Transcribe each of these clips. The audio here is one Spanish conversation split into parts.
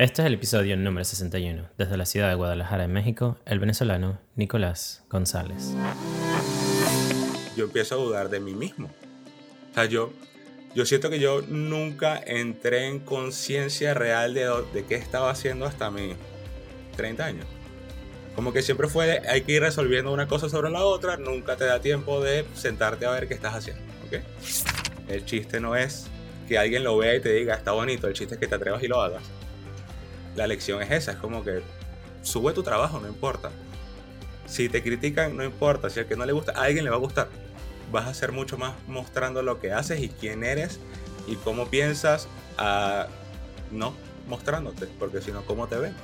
Este es el episodio número 61. Desde la ciudad de Guadalajara, en México, el venezolano Nicolás González. Yo empiezo a dudar de mí mismo. O sea, yo, yo siento que yo nunca entré en conciencia real de, de qué estaba haciendo hasta mis 30 años. Como que siempre fue, hay que ir resolviendo una cosa sobre la otra, nunca te da tiempo de sentarte a ver qué estás haciendo. ¿ok? El chiste no es que alguien lo vea y te diga, está bonito, el chiste es que te atrevas y lo hagas la lección es esa, es como que sube tu trabajo, no importa. Si te critican, no importa, si al que no le gusta, a alguien le va a gustar. Vas a ser mucho más mostrando lo que haces y quién eres y cómo piensas, no mostrándote, porque si no, ¿cómo te ven?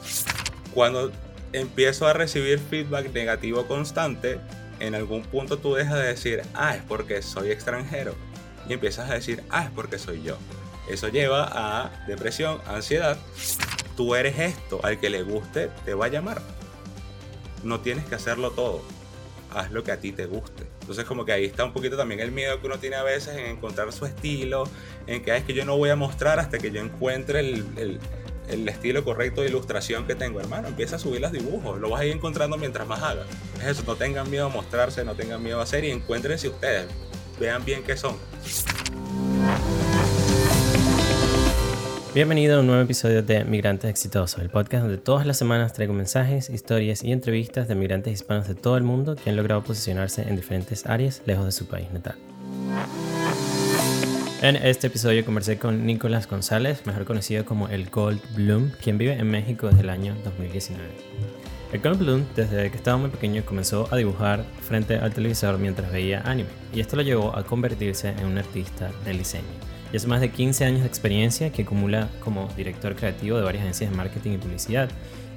Cuando empiezo a recibir feedback negativo constante, en algún punto tú dejas de decir, ah, es porque soy extranjero, y empiezas a decir, ah, es porque soy yo. Eso lleva a depresión, ansiedad, tú eres esto, al que le guste te va a llamar. No tienes que hacerlo todo, haz lo que a ti te guste. Entonces como que ahí está un poquito también el miedo que uno tiene a veces en encontrar su estilo, en que es que yo no voy a mostrar hasta que yo encuentre el, estilo correcto de ilustración que tengo, hermano. Empieza a subir los dibujos, lo vas a ir encontrando mientras más hagas. Es eso, no tengan miedo a mostrarse, no tengan miedo a hacer y encuéntrense ustedes. Vean bien qué son. Bienvenido a un nuevo episodio de Migrantes Exitosos, el podcast donde todas las semanas traigo mensajes, historias y entrevistas de migrantes hispanos de todo el mundo que han logrado posicionarse en diferentes áreas lejos de su país natal. En este episodio conversé con Nicolás González, mejor conocido como el Gold Bloom, quien vive en México desde el año 2019. El Gold Bloom, desde que estaba muy pequeño, comenzó a dibujar frente al televisor mientras veía anime, y esto lo llevó a convertirse en un artista del diseño hace más de 15 años de experiencia que acumula como director creativo de varias agencias de marketing y publicidad.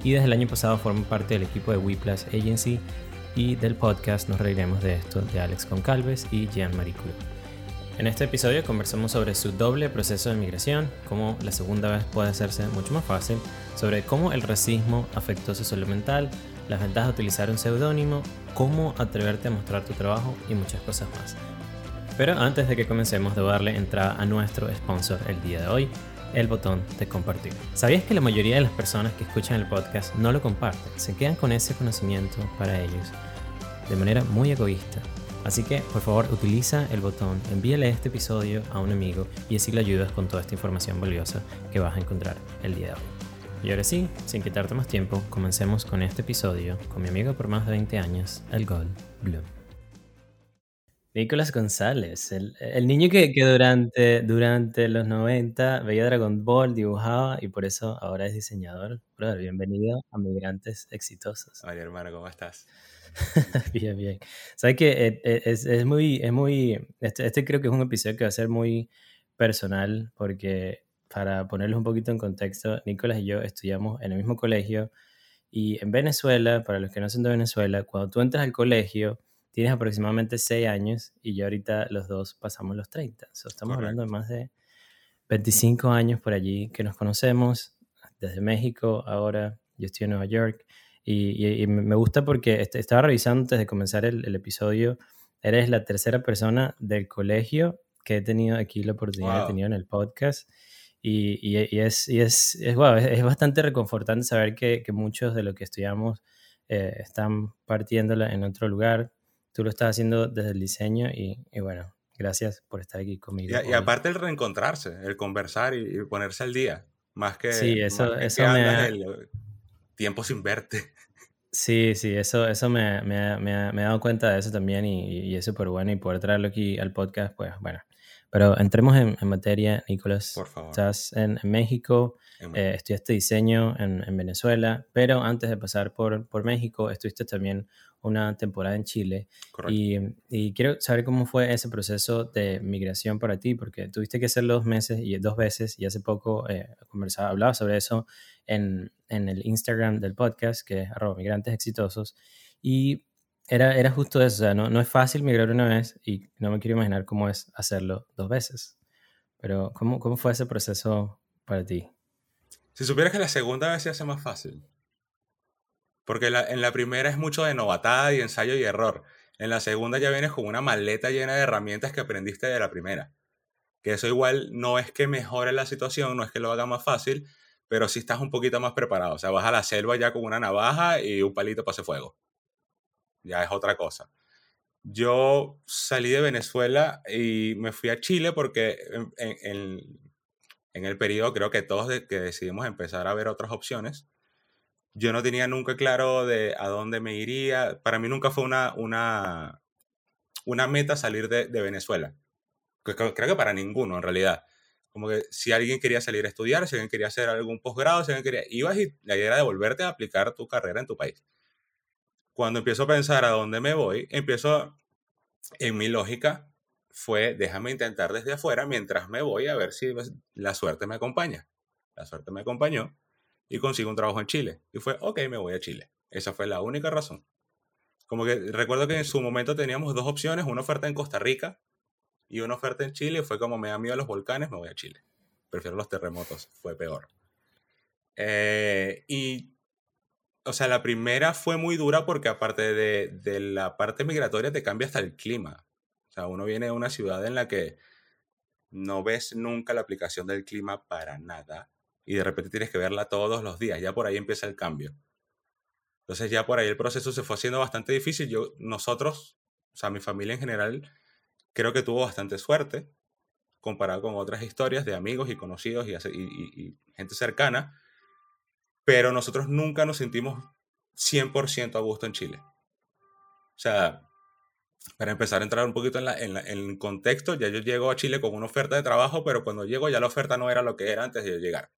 Y desde el año pasado forma parte del equipo de WePlus Agency y del podcast Nos Reiremos de esto de Alex Concalves y Jean-Marie En este episodio conversamos sobre su doble proceso de migración, cómo la segunda vez puede hacerse mucho más fácil, sobre cómo el racismo afectó su salud mental, las ventajas de utilizar un seudónimo, cómo atreverte a mostrar tu trabajo y muchas cosas más. Pero antes de que comencemos, debo darle entrada a nuestro sponsor el día de hoy, el botón de compartir. ¿Sabías que la mayoría de las personas que escuchan el podcast no lo comparten? Se quedan con ese conocimiento para ellos de manera muy egoísta. Así que, por favor, utiliza el botón, envíale este episodio a un amigo y así le ayudas con toda esta información valiosa que vas a encontrar el día de hoy. Y ahora sí, sin quitarte más tiempo, comencemos con este episodio con mi amigo por más de 20 años, el Gold Bloom. Nicolás González, el, niño que, durante, durante los 90 veía Dragon Ball, dibujaba y por eso ahora es diseñador. Brother, bienvenido a Migrantes Exitosos. Hola hermano, ¿cómo estás? bien, bien. Sabes que eh, eh, es, es, muy, es muy, este, este, creo que es un episodio que va a ser muy personal porque para ponerlo un poquito en contexto, Nicolás y yo estudiamos en el mismo colegio y en Venezuela, para los que no son de Venezuela, cuando tú entras al colegio, tienes aproximadamente 6 años y yo ahorita los dos pasamos los 30. estamos hablando de más de 25 años por allí que nos conocemos, desde México, ahora yo estoy en Nueva York. Y, me gusta porque estaba revisando antes de comenzar el, episodio, eres la tercera persona del colegio que he tenido aquí la oportunidad de tener en el podcast. Y, es, es, es, es, bastante reconfortante saber que, que, muchos de lo que estudiamos eh, están partiéndola en otro lugar, tú lo estás haciendo desde el diseño y, bueno, gracias por estar aquí conmigo. Y, aparte el reencontrarse, el conversar y, ponerse al día, más que, sí, eso, eso me el tiempo sin verte. Sí, sí, eso, eso me, me, me, me he dado cuenta de eso también y, y es súper bueno y poder traerlo aquí al podcast, pues bueno. Pero entremos en, en materia, Nicolás. Por favor. Estás en, México, eh, estudiaste diseño en, en, Venezuela, pero antes de pasar por, por México, estuviste también una temporada en Chile. Y, y, quiero saber cómo fue ese proceso de migración para ti, porque tuviste que hacerlo dos meses y dos veces, y hace poco eh, conversaba, hablaba sobre eso en, en, el Instagram del podcast, que es arroba migrantes exitosos. Y era, era justo eso, o sea, no, no es fácil migrar una vez y no me quiero imaginar cómo es hacerlo dos veces. Pero, ¿cómo, cómo fue ese proceso para ti? Si supieras que la segunda vez se hace más fácil. Porque en la primera es mucho de novatada y ensayo y error. En la segunda ya vienes con una maleta llena de herramientas que aprendiste de la primera. Que eso igual no es que mejore la situación, no es que lo haga más fácil, pero sí estás un poquito más preparado. O sea, vas a la selva ya con una navaja y un palito para hacer fuego. Ya es otra cosa. Yo salí de Venezuela y me fui a Chile porque en, el periodo creo que todos que decidimos empezar a ver otras opciones, yo no tenía nunca claro de a dónde me iría. Para mí nunca fue una, una, una meta salir de, Venezuela. Creo, creo, que para ninguno, en realidad. Como que si alguien quería salir a estudiar, si alguien quería hacer algún posgrado, si alguien quería... Ibas y la idea era devolverte a aplicar tu carrera en tu país. Cuando empiezo a pensar a dónde me voy, empiezo... En mi lógica fue, déjame intentar desde afuera mientras me voy a ver si la suerte me acompaña. La suerte me acompañó y consigo un trabajo en Chile. Y fue, ok, me voy a Chile. Esa fue la única razón. Como que recuerdo que en su momento teníamos dos opciones, una oferta en Costa Rica y una oferta en Chile. Fue como me da miedo los volcanes, me voy a Chile. Prefiero los terremotos, fue peor. Eh, y, o sea, la primera fue muy dura porque aparte de, de la parte migratoria te cambia hasta el clima. O sea, uno viene de una ciudad en la que no ves nunca la aplicación del clima para nada y de repente tienes que verla todos los días. Ya por ahí empieza el cambio. Entonces ya por ahí el proceso se fue haciendo bastante difícil. Yo, nosotros, o sea, mi familia en general, creo que tuvo bastante suerte comparado con otras historias de amigos y conocidos y, gente cercana, pero nosotros nunca nos sentimos 100% a gusto en Chile. O sea, para empezar a entrar un poquito en, la, en, el contexto, ya yo llego a Chile con una oferta de trabajo, pero cuando llego ya la oferta no era lo que era antes de llegar.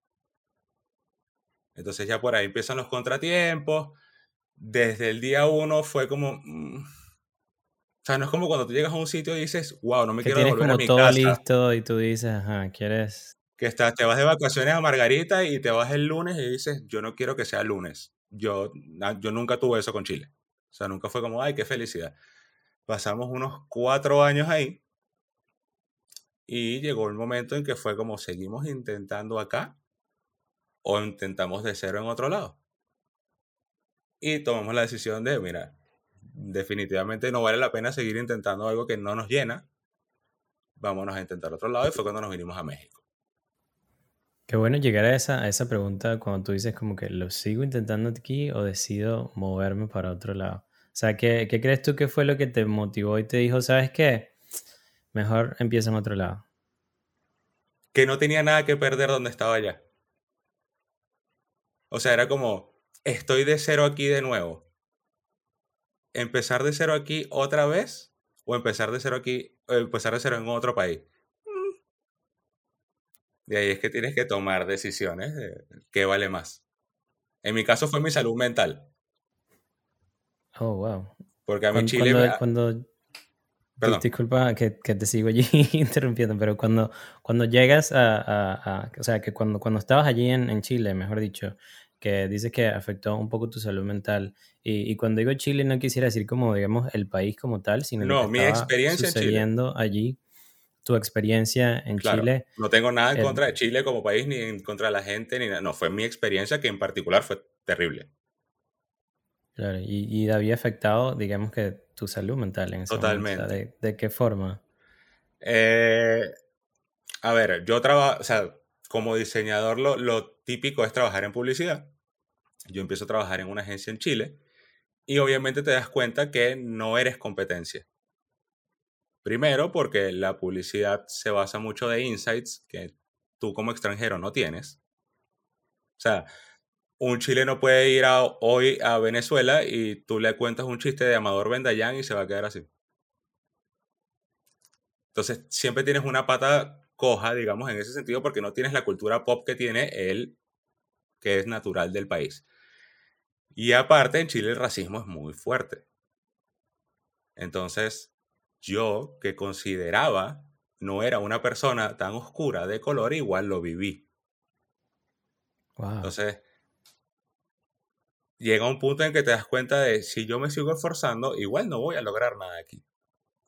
Entonces ya por ahí empiezan los contratiempos. Desde el día uno fue como... Mm, o sea, no es como cuando tú llegas a un sitio y dices, wow, no me quiero devolver a mi todo listo y tú dices, ajá, ¿quieres...? Que estás, te vas de vacaciones a Margarita y te vas el lunes y dices, yo no quiero que sea lunes. Yo, yo nunca tuve eso con Chile. O sea, nunca fue como, ay, qué felicidad. Pasamos unos cuatro años ahí y llegó el momento en que fue como, seguimos intentando acá o intentamos de cero en otro lado. Y tomamos la decisión de, mira, definitivamente no vale la pena seguir intentando algo que no nos llena. Vámonos a intentar otro lado y fue cuando nos vinimos a México. Qué bueno llegar a esa, esa pregunta cuando tú dices como que lo sigo intentando aquí o decido moverme para otro lado. O sea, ¿qué, ¿qué, crees tú que fue lo que te motivó y te dijo, sabes qué? Mejor empieza en otro lado. Que no tenía nada que perder donde estaba ya. O sea, era como, estoy de cero aquí de nuevo. ¿Empezar de cero aquí otra vez? ¿O empezar de cero aquí, o empezar de cero en otro país? Mm. De ahí es que tienes que tomar decisiones de qué vale más. En mi caso fue mi salud mental. Oh, wow. Porque a mi Chile... Cuando, Disculpa que, te sigo allí interrumpiendo, pero cuando, cuando llegas a, O sea, que cuando, cuando estabas allí en, en Chile, mejor dicho, que dices que afectó un poco tu salud mental. Y, cuando digo Chile no quisiera decir como, digamos, el país como tal, sino no, mi experiencia sucediendo en Chile. allí, tu experiencia en Chile. No tengo nada en contra de Chile como país, ni en contra de la gente, ni nada. No, fue mi experiencia que en particular fue terrible. Claro, y, y había afectado, digamos que, tu salud mental en ese Totalmente. Momento. ¿De, qué forma? Eh, a ver, yo trabajo, o sea, como diseñador lo, lo típico es trabajar en publicidad. Yo empiezo a trabajar en una agencia en Chile y obviamente te das cuenta que no eres competencia. Primero porque la publicidad se basa mucho de insights que tú como extranjero no tienes. O sea, un chileno puede ir hoy a Venezuela y tú le cuentas un chiste de Amador Bendayán y se va a quedar así. Entonces, siempre tienes una pata coja, digamos, en ese sentido, porque no tienes la cultura pop que tiene él, que es natural del país. Y aparte, en Chile el racismo es muy fuerte. Entonces, yo, que consideraba no era una persona tan oscura de color, igual lo viví. Entonces, llega un punto en que te das cuenta de si yo me sigo esforzando, igual no voy a lograr nada aquí.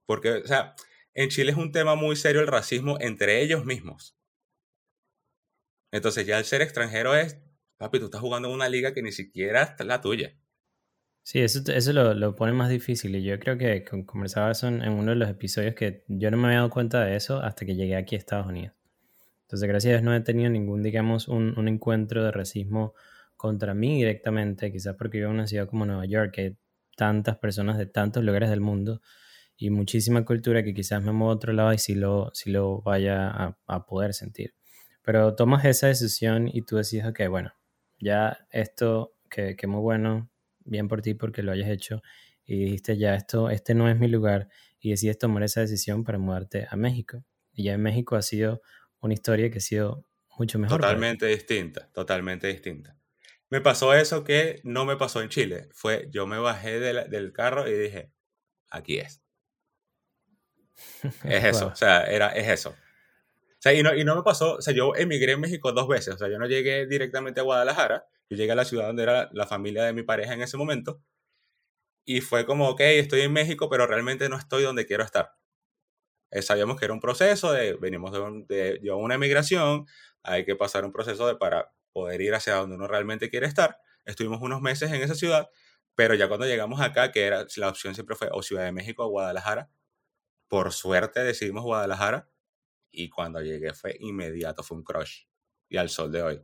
Porque, o sea, en Chile es un tema muy serio el racismo entre ellos mismos. Entonces ya el ser extranjero es, papi, tú estás jugando en una liga que ni siquiera es la tuya. Sí, eso, eso lo, lo, pone más difícil y yo creo que conversaba eso en, uno de los episodios que yo no me había dado cuenta de eso hasta que llegué aquí a Estados Unidos. Entonces, gracias a Dios no he tenido ningún, digamos, un, un encuentro de racismo contra mí directamente, quizás porque vivo en una ciudad como Nueva York, que hay tantas personas de tantos lugares del mundo y muchísima cultura que quizás me muevo a otro lado y sí lo, si lo vaya a, a, poder sentir. Pero tomas esa decisión y tú decides, ok, bueno, ya esto, que, que muy bueno, bien por ti porque lo hayas hecho, y dijiste, ya esto, este no es mi lugar, y decides tomar esa decisión para mudarte a México. Y ya en México ha sido una historia que ha sido mucho mejor. Totalmente distinta, totalmente distinta. Me pasó eso que no me pasó en Chile. Fue, yo me bajé del carro y dije, aquí es. Es eso, o sea, era, es eso. O sea, y no, y no me pasó, o sea, yo emigré en México dos veces, o sea, yo no llegué directamente a Guadalajara, yo llegué a la ciudad donde era la familia de mi pareja en ese momento, y fue como, ok, estoy en México, pero realmente no estoy donde quiero estar. Eh, sabíamos que era un proceso, de, venimos de, de, una emigración, hay que pasar un proceso de, para poder ir hacia donde uno realmente quiere estar. Estuvimos unos meses en esa ciudad, pero ya cuando llegamos acá, que era la opción siempre fue o Ciudad de México o Guadalajara, por suerte decidimos Guadalajara y cuando llegué fue inmediato, fue un crush. Y al sol de hoy.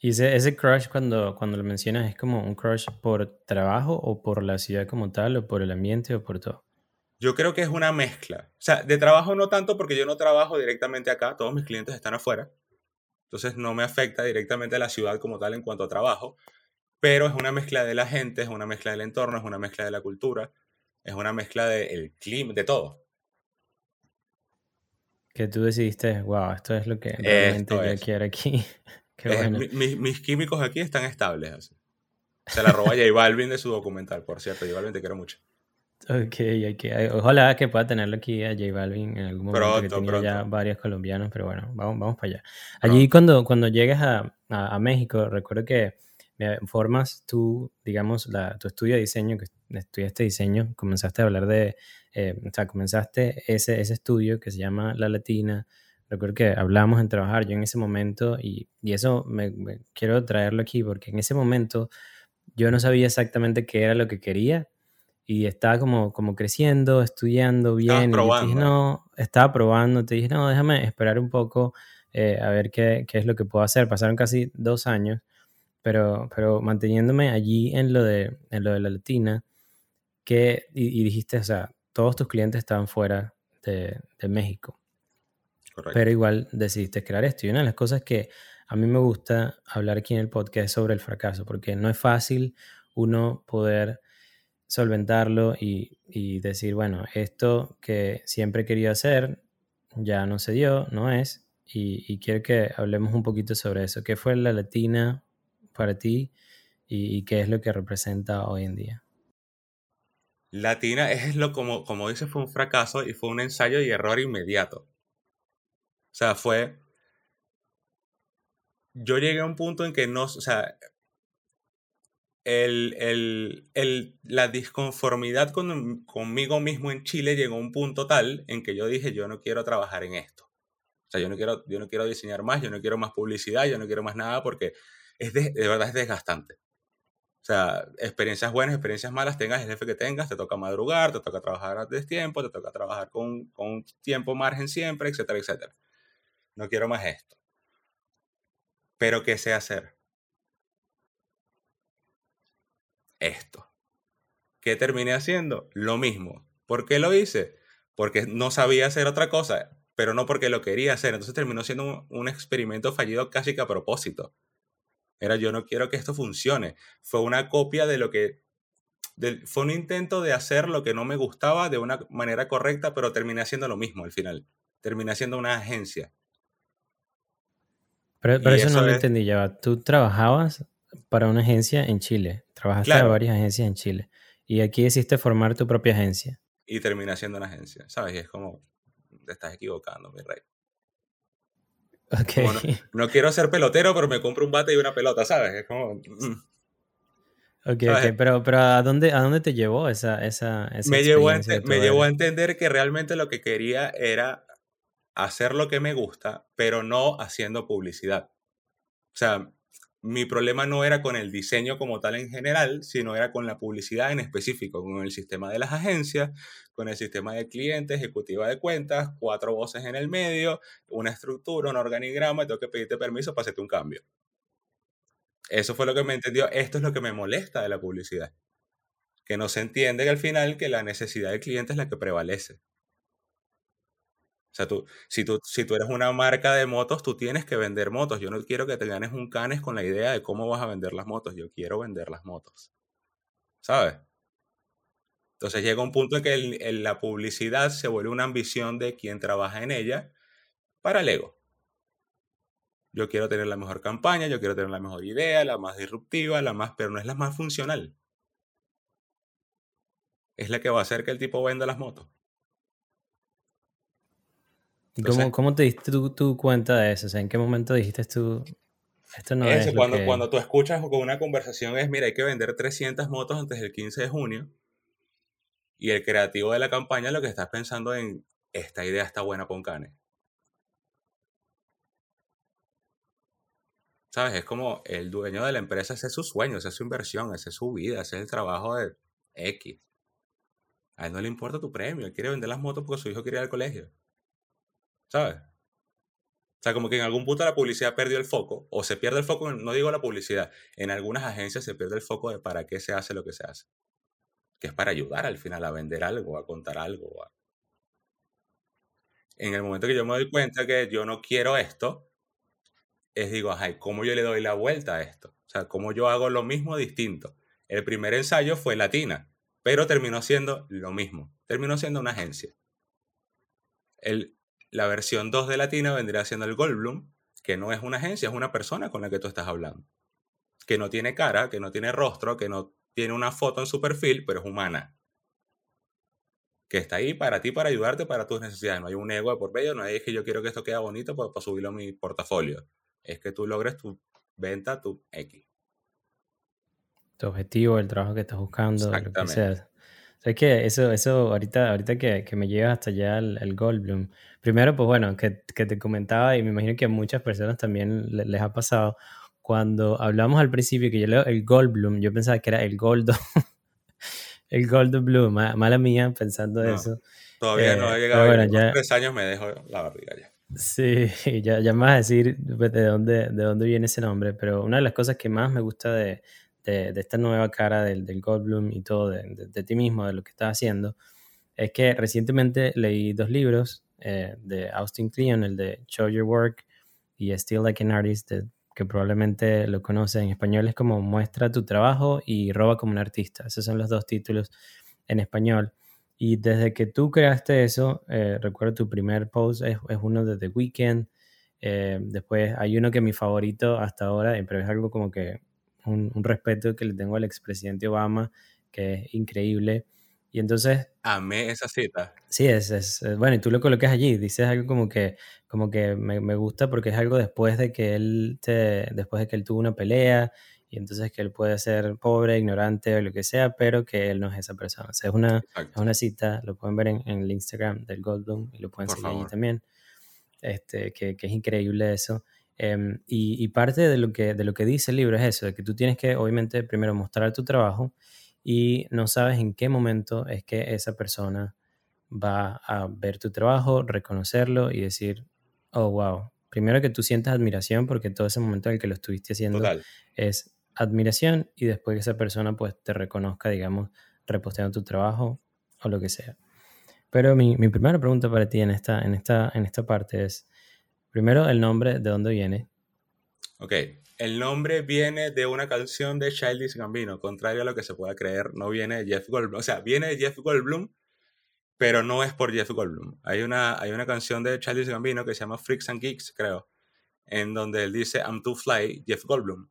¿Y ese, ese crush cuando, cuando lo mencionas es como un crush por trabajo o por la ciudad como tal o por el ambiente o por todo? Yo creo que es una mezcla. O sea, de trabajo no tanto porque yo no trabajo directamente acá, todos mis clientes están afuera. Entonces no me afecta directamente a la ciudad como tal en cuanto a trabajo, pero es una mezcla de la gente, es una mezcla del entorno, es una mezcla de la cultura, es una mezcla del clima, de todo. Que tú decidiste, wow, esto es lo que realmente yo quiero aquí. mis químicos aquí están estables. Así. Se la roba J Balvin de su documental, por cierto. J Balvin te quiero mucho. Ok, ok. Ojalá que pueda tenerlo aquí a J Balvin en algún momento, que tenía ya varios colombianos, pero bueno, vamos, vamos para allá. Allí cuando, cuando llegas a, a, México, recuerdo que formas tú, digamos, la, tu estudio de diseño, que estudiaste diseño, comenzaste a hablar de, eh, o sea, comenzaste ese, ese estudio que se llama La Latina, recuerdo que hablábamos en trabajar yo en ese momento y, y eso me, quiero traerlo aquí porque en ese momento yo no sabía exactamente qué era lo que quería y estaba como, como creciendo, estudiando bien. Probando. Y dije, no, estaba probando, te dije, no, déjame esperar un poco eh, a ver qué, qué, es lo que puedo hacer. Pasaron casi dos años, pero, pero manteniéndome allí en lo de, en lo de la latina, que, y, dijiste, o sea, todos tus clientes estaban fuera de, de México. Correcto. Pero igual decidiste crear esto. Y una de las cosas que a mí me gusta hablar aquí en el podcast es sobre el fracaso, porque no es fácil uno poder solventarlo y, y, decir, bueno, esto que siempre querido hacer ya no se dio, no es, y, y, quiero que hablemos un poquito sobre eso. ¿Qué fue la latina para ti y, y, qué es lo que representa hoy en día? Latina es lo como, como dices, fue un fracaso y fue un ensayo y error inmediato. O sea, fue... Yo llegué a un punto en que no, o sea, el, el, el, la disconformidad con, conmigo mismo en Chile llegó a un punto tal en que yo dije, yo no quiero trabajar en esto. O sea, yo no quiero, yo no quiero diseñar más, yo no quiero más publicidad, yo no quiero más nada porque es de, de verdad es desgastante. O sea, experiencias buenas, experiencias malas, tengas el jefe que tengas, te toca madrugar, te toca trabajar a tiempo, te toca trabajar con, con tiempo margen siempre, etcétera, etcétera. No quiero más esto. Pero ¿qué sé hacer? Esto. ¿Qué terminé haciendo? Lo mismo. ¿Por qué lo hice? Porque no sabía hacer otra cosa, pero no porque lo quería hacer. Entonces terminó siendo un, un experimento fallido casi que a propósito. Era yo no quiero que esto funcione. Fue una copia de lo que... De, fue un intento de hacer lo que no me gustaba de una manera correcta, pero terminé haciendo lo mismo al final. Terminé haciendo una agencia. Pero, pero eso, eso, no lo entendí ya. ¿Tú trabajabas para una agencia en Chile. Trabajaste claro. varias agencias en Chile. Y aquí decidiste formar tu propia agencia. Y termina siendo una agencia, ¿sabes? Y es como, te estás equivocando, mi rey. Okay. No, no, quiero ser pelotero, pero me compro un bate y una pelota, ¿sabes? Es como... Mm. Ok, okay. Pero, pero ¿a, dónde, ¿a dónde te llevó esa, esa, esa me, llevó a, me llevó a entender que realmente lo que quería era hacer lo que me gusta, pero no haciendo publicidad. O sea, mi problema no era con el diseño como tal en general, sino era con la publicidad en específico, con el sistema de las agencias, con el sistema de cliente, ejecutiva de cuentas, cuatro voces en el medio, una estructura, un organigrama, tengo que pedirte permiso para hacerte un cambio. Eso fue lo que me entendió. Esto es lo que me molesta de la publicidad. Que no se entiende que al final que la necesidad del cliente es la que prevalece. Sea, tú, si, tú, si tú eres una marca de motos, tú tienes que vender motos. Yo no quiero que te ganes un canes con la idea de cómo vas a vender las motos. Yo quiero vender las motos. ¿Sabes? Entonces llega un punto en que la publicidad se vuelve una ambición de quien trabaja en ella para el ego. Yo quiero tener la mejor campaña, yo quiero tener la mejor idea, la más disruptiva, la más, pero no es la más funcional. Es la que va a hacer que el tipo venda las motos. ¿Cómo, ¿Cómo, te diste tu, cuenta de eso? O sea, ¿en qué momento dijiste tú, esto no es cuando, cuando tú escuchas con una conversación es, mira, hay que vender 300 motos antes del 15 de junio, y el creativo de la campaña lo que estás pensando en, esta idea está buena para un cane. ¿Sabes? Es como el dueño de la empresa, ese es su sueño, esa es su inversión, ese es su vida, ese es el trabajo de X. A él no le importa tu premio, él quiere vender las motos porque su hijo quiere ir al colegio. ¿Sabes? O sea, como que en algún punto la publicidad perdió el foco, o se pierde el foco, no digo la publicidad, en algunas agencias se pierde el foco de para qué se hace lo que se hace. Que es para ayudar al final a vender algo, a contar algo. En el momento que yo me doy cuenta que yo no quiero esto, es digo, ay, ¿cómo yo le doy la vuelta a esto? O sea, ¿cómo yo hago lo mismo distinto? El primer ensayo fue Latina, pero terminó siendo lo mismo. Terminó siendo una agencia. El, la versión 2 de Latina vendría siendo el Goldblum, que no es una agencia, es una persona con la que tú estás hablando. Que no tiene cara, que no tiene rostro, que no tiene una foto en su perfil, pero es humana. Que está ahí para ti, para ayudarte, para tus necesidades. No hay un ego de por medio, no hay que yo quiero que esto quede bonito para, para subirlo a mi portafolio. Es que tú logres tu venta, tu X. Tu objetivo, el trabajo que estás buscando, lo que sea. Es que eso, eso ahorita, ahorita que, que me llevas hasta allá el, Goldblum, primero, pues bueno, que, que, te comentaba y me imagino que a muchas personas también les, ha pasado, cuando hablamos al principio que yo leo el Goldblum, yo pensaba que era el Goldo, el Goldblum, mala mía pensando eso. Todavía no ha eh, llegado, bueno, ya, tres años me dejo la barriga ya. Sí, ya, ya más a decir de dónde, de dónde viene ese nombre, pero una de las cosas que más me gusta de, de, esta nueva cara del, del Goldblum y todo, de, de, ti mismo, de lo que estás haciendo, es que recientemente leí dos libros eh, de Austin Kleon, el de Show Your Work y Still Like an Artist, que probablemente lo conoce en español, es como Muestra tu trabajo y Roba como un artista. Esos son los dos títulos en español. Y desde que tú creaste eso, eh, recuerdo tu primer post es, es, uno de The Weeknd. Eh, después hay uno que es mi favorito hasta ahora, pero es algo como que un, respeto que le tengo al expresidente Obama, que es increíble. Y entonces... Amé esa cita. Sí, es, es, bueno, y tú lo colocas allí, dices algo como que, como que me, me, gusta porque es algo después de que él te, después de que él tuvo una pelea y entonces que él puede ser pobre, ignorante o lo que sea, pero que él no es esa persona. O sea, es una, es una cita, lo pueden ver en, en, el Instagram del Goldblum y lo pueden seguir allí también, este, que, que es increíble eso. Em, y, parte de lo, que, de lo que dice el libro es eso, de que tú tienes que obviamente primero mostrar tu trabajo y no sabes en qué momento es que esa persona va a ver tu trabajo, reconocerlo y decir, oh, wow. Primero que tú sientas admiración porque todo ese momento en el que lo estuviste haciendo es admiración y después que esa persona pues te reconozca, digamos, reposteando tu trabajo o lo que sea. Pero mi, mi primera pregunta para ti en esta, en esta, en esta parte es, Primero, el nombre, ¿de dónde viene? Ok, el nombre viene de una canción de Childish Gambino, contrario a lo que se pueda creer, no viene de Jeff Goldblum. O sea, viene de Jeff Goldblum, pero no es por Jeff Goldblum. Hay una, hay una canción de Childish Gambino que se llama Freaks and Geeks, creo, en donde él dice I'm too fly, Jeff Goldblum.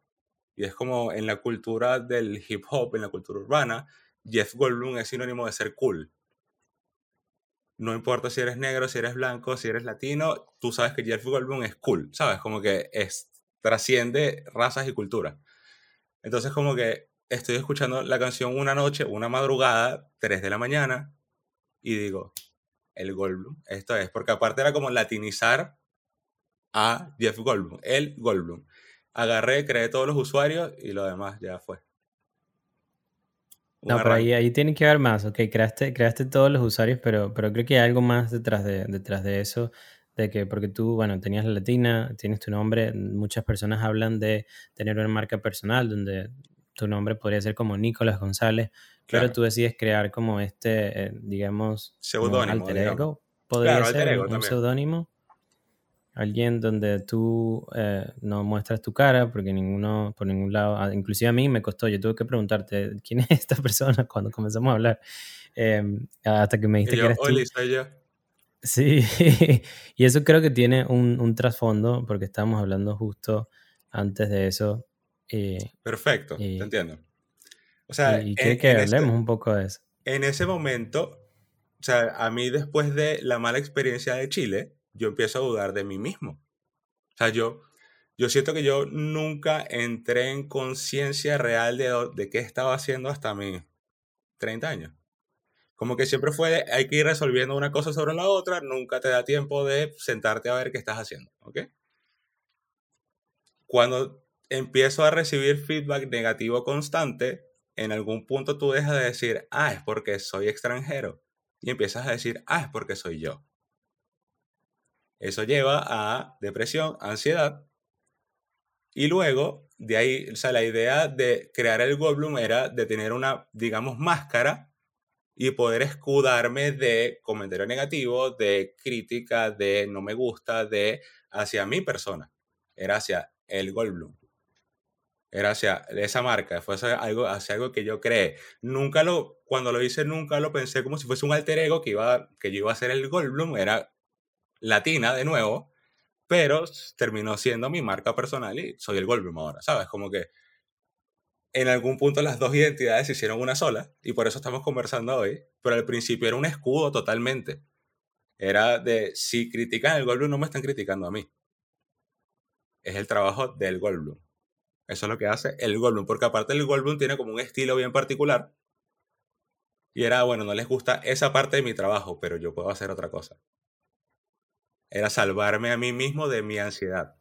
Y es como en la cultura del hip hop, en la cultura urbana, Jeff Goldblum es sinónimo de ser cool no importa si eres negro, si eres blanco, si eres latino, tú sabes que Jeff Goldblum es cool, ¿sabes? Como que es, trasciende razas y culturas. Entonces como que estoy escuchando la canción una noche, una madrugada, 3 de la mañana, y digo, el Goldblum, esto es, porque aparte era como latinizar a Jeff Goldblum, el Goldblum. agarré, creé todos los usuarios y lo demás ya fue. No, pero ahí, ahí, tiene que haber más, ok, creaste, creaste todos los usuarios, pero, pero creo que hay algo más detrás de, detrás de eso, de que porque tú, bueno, tenías la latina, tienes tu nombre, muchas personas hablan de tener una marca personal donde tu nombre podría ser como Nicolás González, pero tú decides crear como este, eh, digamos, seudónimo. Alter ego. Podría ser un seudónimo. Alguien donde tú eh, no muestras tu cara porque ninguno, por ningún lado, ah, inclusive a mí me costó, yo tuve que preguntarte quién es esta persona cuando comenzamos a hablar, em, hasta que me dijiste que eres tú. yo. Sí, y eso creo que tiene un, un trasfondo porque estábamos hablando justo antes de eso. Perfecto, te entiendo. O sea, y, que hablemos un poco de eso. En ese momento, o sea, a mí después de la mala experiencia de Chile, yo empiezo a dudar de mí mismo. O sea, yo, yo siento que yo nunca entré en conciencia real de, de qué estaba haciendo hasta mis 30 años. Como que siempre fue, hay que ir resolviendo una cosa sobre la otra, nunca te da tiempo de sentarte a ver qué estás haciendo, ¿ok? Cuando empiezo a recibir feedback negativo constante, en algún punto tú dejas de decir, ah, es porque soy extranjero, y empiezas a decir, ah, es porque soy yo. Eso lleva a depresión, ansiedad, y luego, de ahí, o sea, la idea de crear el Goldblum era de tener una, digamos, máscara y poder escudarme de comentarios negativos, de crítica, de no me gusta, de hacia mi persona. Era hacia el Goldblum. Era hacia esa marca, fue hacia algo, hacia algo que yo creé. Nunca lo, cuando lo hice, nunca lo pensé como si fuese un alter ego que, iba, que yo iba a ser el Goldblum, era latina de nuevo, pero terminó siendo mi marca personal y soy el Goldblum ahora, ¿sabes? Como que en algún punto las dos identidades se hicieron una sola y por eso estamos conversando hoy, pero al principio era un escudo totalmente. Era de, si critican el Goldblum, no me están criticando a mí. Es el trabajo del Goldblum. Eso es lo que hace el Goldblum, porque aparte el Goldblum tiene como un estilo bien particular. Y era, bueno, no les gusta esa parte de mi trabajo, pero yo puedo hacer otra cosa. Era salvarme a mí mismo de mi ansiedad.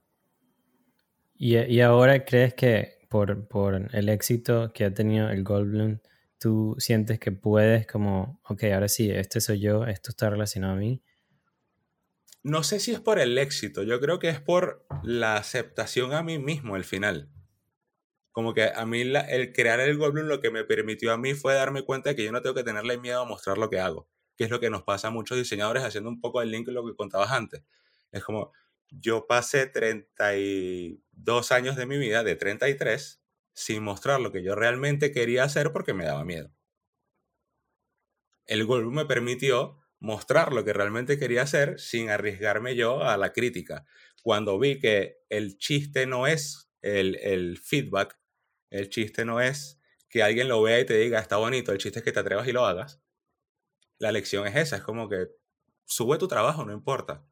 ¿Y, y ahora crees que por, por, el éxito que ha tenido el Goldblum, tú sientes que puedes como, ok, ahora sí, este soy yo, esto está relacionado a mí? No sé si es por el éxito, yo creo que es por la aceptación a mí mismo al final como que a mí el crear el Goldblum lo que me permitió a mí fue darme cuenta de que yo no tengo que tenerle miedo a mostrar lo que hago, que es lo que nos pasa a muchos diseñadores haciendo un poco el link con lo que contabas antes. Es como, yo pasé 32 años de mi vida, de 33, sin mostrar lo que yo realmente quería hacer porque me daba miedo. El Goldblum me permitió mostrar lo que realmente quería hacer sin arriesgarme yo a la crítica. Cuando vi que el chiste no es el, el feedback, el chiste no es que alguien lo vea y te diga, está bonito, el chiste es que te atrevas y lo hagas. La lección es esa, es como que sube tu trabajo, no importa.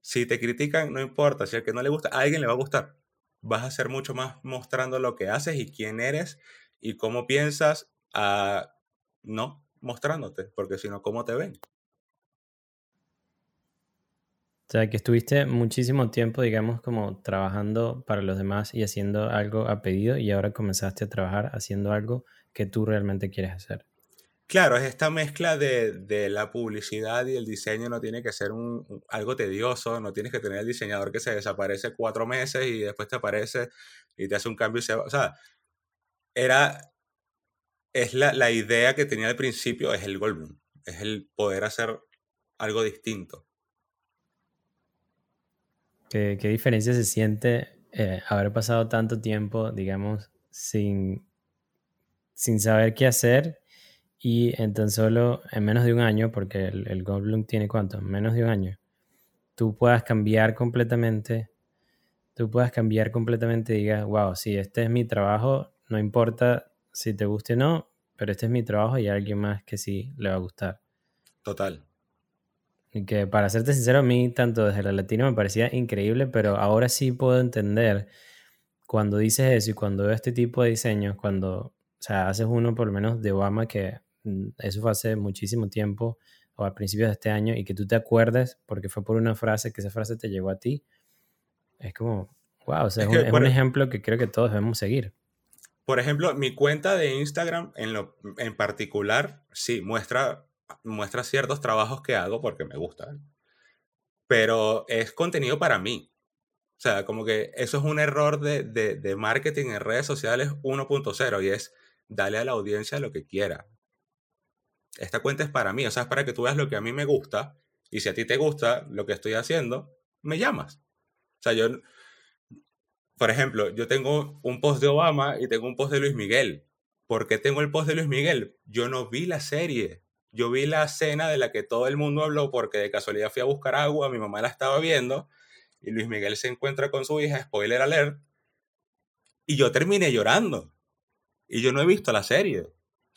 Si te critican, no importa. Si al que no le gusta, a alguien le va a gustar. Vas a ser mucho más mostrando lo que haces y quién eres y cómo piensas, a no mostrándote, porque si no, ¿cómo te ven? O sea, que estuviste muchísimo tiempo, digamos, como trabajando para los demás y haciendo algo a pedido y ahora comenzaste a trabajar haciendo algo que tú realmente quieres hacer. Claro, es esta mezcla de, la publicidad y el diseño no tiene que ser un, algo tedioso, no tienes que tener el diseñador que se desaparece cuatro meses y después te aparece y te hace un cambio y se va. O sea, era, es la, la idea que tenía al principio, es el Goldblum, es el poder hacer algo distinto. ¿Qué, diferencia se siente eh, haber pasado tanto tiempo, digamos, sin, sin saber qué hacer y en tan solo, en menos de un año, porque el, el Goldblum tiene cuánto, menos de un año, tú puedas cambiar completamente, tú puedas cambiar completamente y digas, wow, sí, este es mi trabajo, no importa si te guste o no, pero este es mi trabajo y hay alguien más que sí le va a gustar. Total. Y que para serte sincero, a mí tanto desde la latina me parecía increíble, pero ahora sí puedo entender cuando dices eso y cuando veo este tipo de diseños, cuando, o sea, haces uno por lo menos de Obama, que eso fue hace muchísimo tiempo o al principio de este año y que tú te acuerdes porque fue por una frase, que esa frase te llegó a ti, es como, Wow, o sea, es, un, un ejemplo que creo que todos debemos seguir. Por ejemplo, mi cuenta de Instagram en, lo, en particular, sí, muestra, muestra ciertos trabajos que hago porque me gustan. Pero es contenido para mí. O sea, como que eso es un error de, de, de marketing en redes sociales 1.0 y es darle a la audiencia lo que quiera. Esta cuenta es para mí, o sea, es para que tú veas lo que a mí me gusta y si a ti te gusta lo que estoy haciendo, me llamas. O sea, yo, por ejemplo, yo tengo un post de Obama y tengo un post de Luis Miguel. ¿Por qué tengo el post de Luis Miguel? Yo no vi la serie. Yo vi la escena de la que todo el mundo habló porque de casualidad fui a buscar agua, mi mamá la estaba viendo y Luis Miguel se encuentra con su hija, spoiler alert, y yo terminé llorando. Y yo no he visto la serie.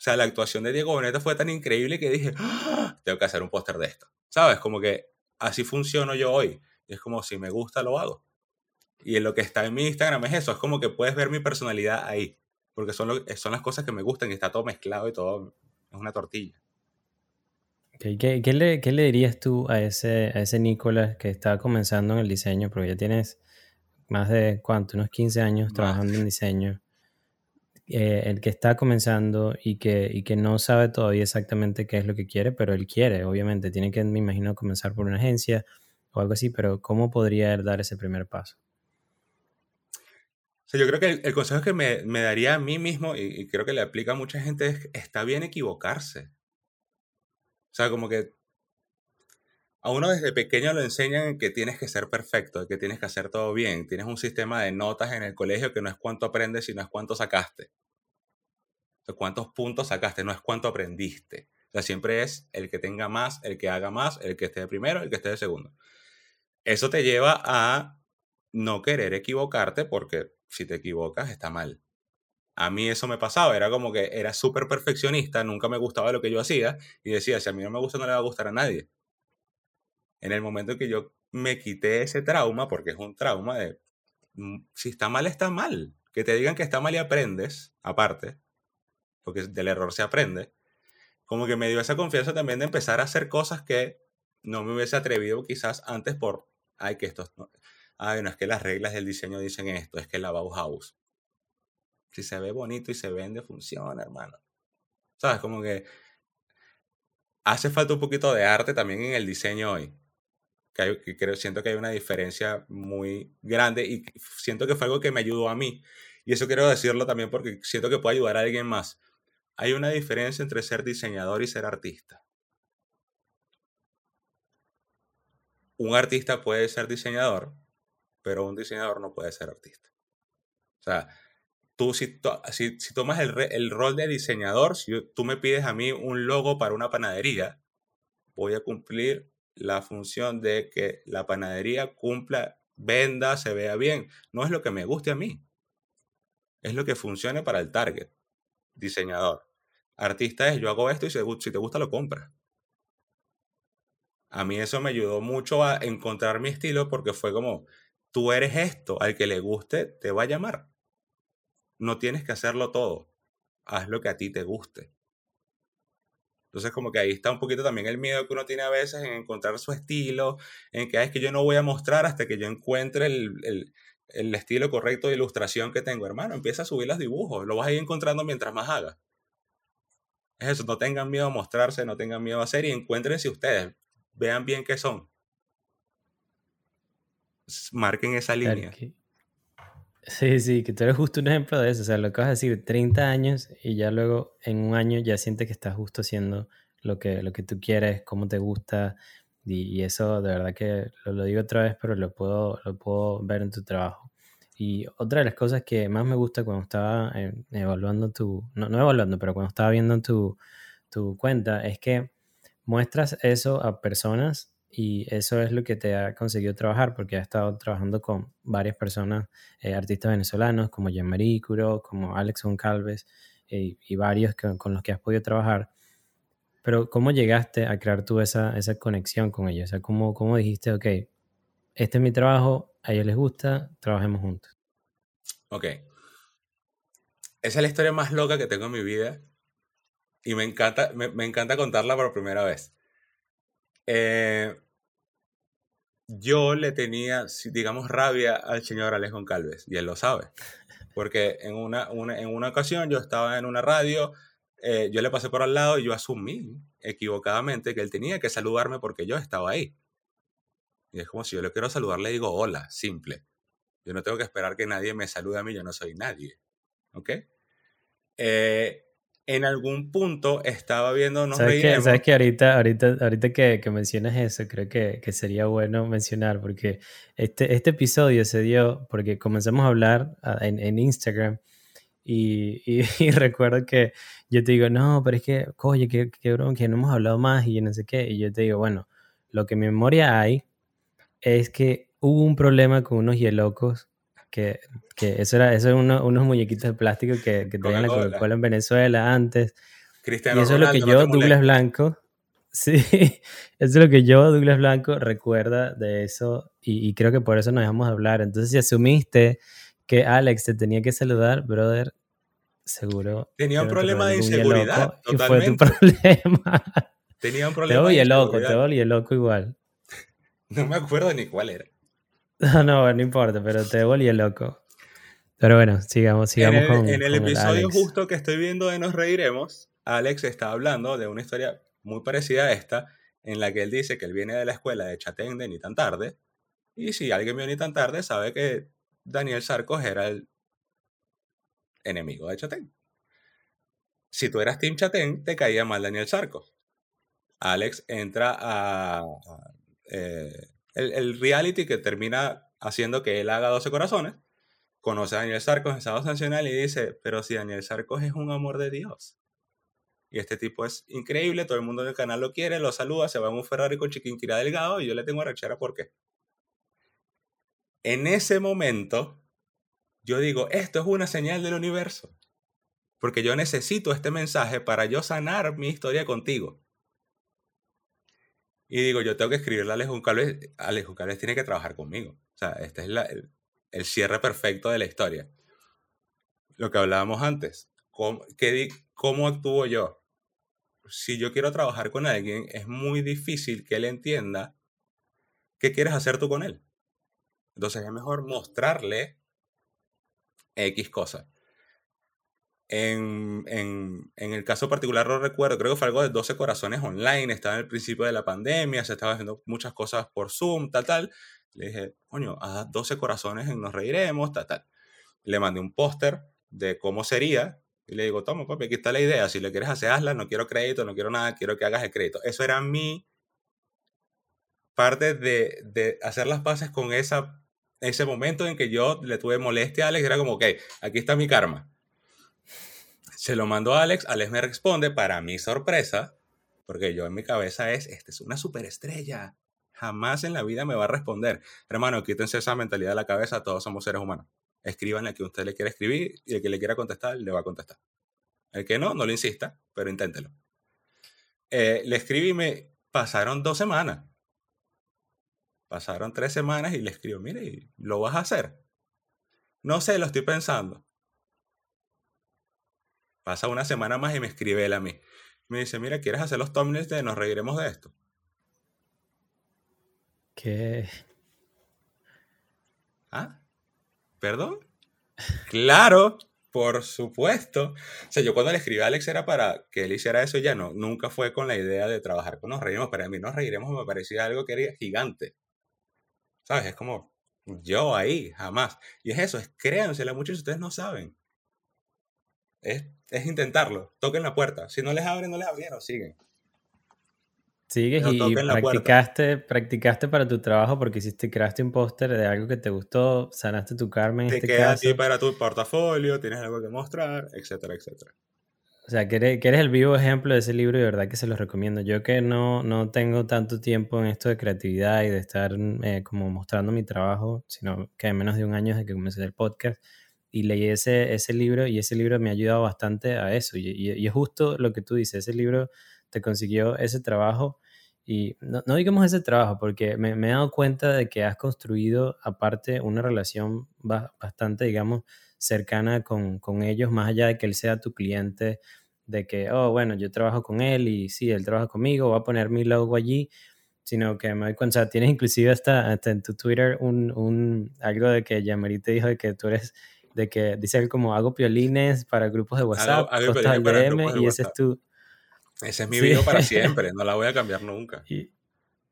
O sea, la actuación de Diego Boneta fue tan increíble que dije, ¡Ah! tengo que hacer un póster de esto. ¿Sabes? Como que así funciono yo hoy. Y es como si me gusta, lo hago. Y en lo que está en mi Instagram es eso, es como que puedes ver mi personalidad ahí, porque son, lo, son las cosas que me gustan y está todo mezclado y todo es una tortilla. ¿Qué, qué, le, ¿Qué, le, dirías tú a ese, a ese Nicolás que está comenzando en el diseño? Porque ya tienes más de, ¿cuánto? Unos 15 años trabajando en diseño. Eh, el que está comenzando y que, y que no sabe todavía exactamente qué es lo que quiere, pero él quiere, obviamente. Tiene que, me imagino, comenzar por una agencia o algo así, pero ¿cómo podría él dar ese primer paso? yo creo que el, consejo que me, daría a mí mismo, y, creo que le aplica a mucha gente, es está bien equivocarse. O sea, como que a uno desde pequeño lo enseñan que tienes que ser perfecto, que tienes que hacer todo bien. Tienes un sistema de notas en el colegio que no es cuánto aprendes, sino es cuánto sacaste. O cuántos puntos sacaste, no es cuánto aprendiste. O sea, siempre es el que tenga más, el que haga más, el que esté de primero, el que esté de segundo. Eso te lleva a no querer equivocarte porque si te equivocas está mal. A mí eso me pasaba, era como que era súper perfeccionista, nunca me gustaba lo que yo hacía y decía, si a mí no me gusta no le va a gustar a nadie. En el momento en que yo me quité ese trauma, porque es un trauma de, mm, si está mal, está mal. Que te digan que está mal y aprendes, aparte, porque del error se aprende, como que me dio esa confianza también de empezar a hacer cosas que no me hubiese atrevido quizás antes por, ay, que esto, ay, no es que las reglas del diseño dicen esto, es que la Bauhaus. Si se ve bonito y se vende, funciona, hermano. ¿Sabes? Como que hace falta un poquito de arte también en el diseño hoy. Creo, siento que hay una diferencia muy grande y siento que fue algo que me ayudó a mí. Y eso quiero decirlo también porque siento que puede ayudar a alguien más. Hay una diferencia entre ser diseñador y ser artista. Un artista puede ser diseñador, pero un diseñador no puede ser artista. O sea, tú si, tomas el, rol de diseñador, si tú me pides a mí un logo para una panadería, voy a cumplir la función de que la panadería cumpla, venda, se vea bien. No es lo que me guste a mí. Es lo que funcione para el target. Diseñador. Artista es yo hago esto y si te gusta lo compras. A mí eso me ayudó mucho a encontrar mi estilo porque fue como, tú eres esto, al que le guste, te va a llamar. No tienes que hacerlo todo. Haz lo que a ti te guste. Entonces, como que ahí está un poquito también el miedo que uno tiene a veces en encontrar su estilo, en que ah, es que yo no voy a mostrar hasta que yo encuentre el, estilo correcto de ilustración que tengo. Hermano, empieza a subir los dibujos, lo vas a ir encontrando mientras más hagas. Es eso, no tengan miedo a mostrarse, no tengan miedo a hacer y encuéntrense ustedes, vean bien qué son marquen esa línea. Sí, sí, que tú eres justo un ejemplo de eso. O sea, lo que vas a decir, 30 años y ya luego en un año ya sientes que estás justo haciendo lo que, lo que tú quieres, cómo te gusta. Y, eso de verdad que lo, digo otra vez, pero lo puedo, lo puedo ver en tu trabajo. Y otra de las cosas que más me gusta cuando estaba eh, evaluando tu, no, no evaluando, pero cuando estaba viendo tu, tu cuenta, es que muestras eso a personas y eso es lo que te ha conseguido trabajar, porque has estado trabajando con varias personas, eh, artistas venezolanos como Jean-Marie Curo, como Alex Goncalves eh, y varios con los que has podido trabajar. Pero ¿cómo llegaste a crear tú esa, conexión con ellos? O sea, ¿cómo, ¿cómo dijiste, ok, este es mi trabajo, a ellos les gusta, trabajemos juntos? Ok. Esa es la historia más loca que tengo en mi vida y me encanta, me encanta contarla por primera vez. Eh, yo le tenía, digamos, rabia al señor Alejo Calves, y él lo sabe. Porque en una, en una ocasión yo estaba en una radio, eh, yo le pasé por al lado y yo asumí equivocadamente que él tenía que saludarme porque yo estaba ahí. Y es como si yo le quiero saludar, le digo hola, simple. Yo no tengo que esperar que nadie me salude a mí, yo no soy nadie. ¿Ok? Eh, en algún punto estaba viendo... Nos ¿Sabes, que, ¿Sabes que ahorita, ahorita, ahorita que, que mencionas eso, creo que, que, sería bueno mencionar, porque este, este episodio se dio porque comenzamos a hablar ah, en, en Instagram y, y, recuerdo que yo te digo, no, pero es que, oye, que, que, que no hemos hablado más y no sé qué. Y yo te digo, bueno, lo que en memoria hay es que hubo un problema con unos hielocos que, que eso era, eso unos muñequitos de plástico que, que tenían la Coca-Cola en Venezuela antes. Cristiano y eso es lo que yo, Douglas Blanco, sí, eso es lo que yo, Douglas Blanco, recuerda de eso y, y, creo que por eso nos dejamos hablar. Entonces, si asumiste que Alex te tenía que saludar, brother, seguro. Tenía un problema de inseguridad. Y fue tu problema. Tenía un problema. Te oye loco, te oye loco igual. No me acuerdo ni cuál era. No, no, no importa, pero te volví loco. Pero bueno, sigamos, sigamos en el, con. En el episodio justo que estoy viendo de Nos Reiremos, Alex está hablando de una historia muy parecida a esta, en la que él dice que él viene de la escuela de Chatén de Ni tan tarde. Y si alguien viene ni tan tarde, sabe que Daniel Sarcos era el enemigo de Chatén. Si tú eras Team Chatén, te caía mal Daniel Sarcos. Alex entra a, eh, el, reality que termina haciendo que él haga 12 corazones, conoce a Daniel Sarcos en estado sancional y dice, pero si Daniel Sarcos es un amor de Dios. Y este tipo es increíble, todo el mundo en el canal lo quiere, lo saluda, se va en un Ferrari con Chiquinquira Delgado y yo le tengo a rechera por qué. En ese momento, yo digo, esto es una señal del universo. Porque yo necesito este mensaje para yo sanar mi historia contigo. Y digo, yo tengo que escribirle a Alejo Calves. Alejo Calves tiene que trabajar conmigo. O sea, este es el, cierre perfecto de la historia. Lo que hablábamos antes. ¿Cómo, qué, ¿Cómo actúo yo? Si yo quiero trabajar con alguien, es muy difícil que él entienda qué quieres hacer tú con él. Entonces es mejor mostrarle X cosas. En, en, en, el caso particular no recuerdo, creo que fue algo de 12 corazones online, estaba en el principio de la pandemia, se estaba haciendo muchas cosas por Zoom, tal, tal. Le dije, coño, haz 12 corazones en Nos Reiremos, tal, tal. Le mandé un póster de cómo sería y le digo, toma, papi, aquí está la idea, si le quieres hacer, hazla, no quiero crédito, no quiero nada, quiero que hagas el crédito. Eso era mi parte de, de hacer las paces con esa, ese momento en que yo le tuve molestia a Alex, era como, ok, aquí está mi karma se lo mando a Alex, Alex me responde, para mi sorpresa, porque yo en mi cabeza es, este es una superestrella, jamás en la vida me va a responder. Hermano, quítense esa mentalidad de la cabeza, todos somos seres humanos. Escriban a que usted le quiera escribir y el que le quiera contestar, le va a contestar. El que no, no le insista, pero inténtelo. Eh, le escribí y me pasaron dos semanas. Pasaron tres semanas y le escribo, mire, ¿lo vas a hacer? No sé, lo estoy pensando. Pasa una semana más y me escribe él a mí. Me dice, mira, ¿quieres hacer los thumbnails de Nos reiremos de esto? ¿Qué? ¿Ah? ¿Perdón? claro, por supuesto. O sea, yo cuando le escribí a Alex era para que él hiciera eso ya no. Nunca fue con la idea de trabajar con Nos reiremos. Para mí Nos reiremos me parecía algo que era gigante. ¿Sabes? Es como yo ahí, jamás. Y es eso, es créansela, muchos de ustedes no saben es, es intentarlo. Toquen la puerta. Si no les abren, no les abrieron, siguen. Sigues y practicaste, practicaste para tu trabajo porque hiciste, creaste un póster de algo que te gustó, sanaste tu karma en te este queda caso. para tu portafolio, tienes algo que mostrar, etcétera, etcétera. O sea, que eres, que eres, el vivo ejemplo de ese libro y de verdad que se los recomiendo. Yo que no, no tengo tanto tiempo en esto de creatividad y de estar eh, como mostrando mi trabajo, sino que hay menos de un año desde que comencé el podcast, y leí ese, ese libro y ese libro me ha ayudado bastante a eso. Y, es justo lo que tú dices, ese libro te consiguió ese trabajo y no, no digamos ese trabajo porque me, me, he dado cuenta de que has construido aparte una relación bastante, digamos, cercana con, con ellos, más allá de que él sea tu cliente, de que, oh, bueno, yo trabajo con él y sí, él trabaja conmigo, voy a poner mi logo allí, sino que me doy cuenta, o tienes inclusive hasta, en tu Twitter un, un algo de que Yamari te dijo de que tú eres, de que dice como hago piolines para grupos de WhatsApp, hago, DM, y ese es tu... Ese es mi video para siempre, no la voy a cambiar nunca. Y,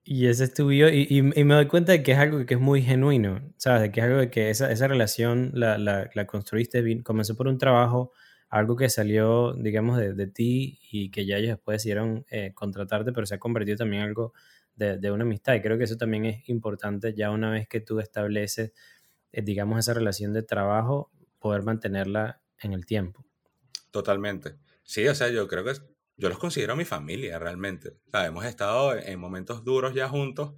y ese es tu video, y, y, me doy cuenta de que es algo que es muy genuino, ¿sabes? De que es algo de que esa, esa relación la, la, la construiste, bien, comenzó por un trabajo, algo que salió, digamos, de, de ti y que ya ellos después decidieron eh, contratarte, pero se ha convertido también en algo de, de, una amistad. Y creo que eso también es importante ya una vez que tú estableces, digamos, esa relación de trabajo, poder mantenerla en el tiempo. Totalmente. Sí, o sea, yo creo que yo los considero mi familia realmente. O hemos estado en momentos duros ya juntos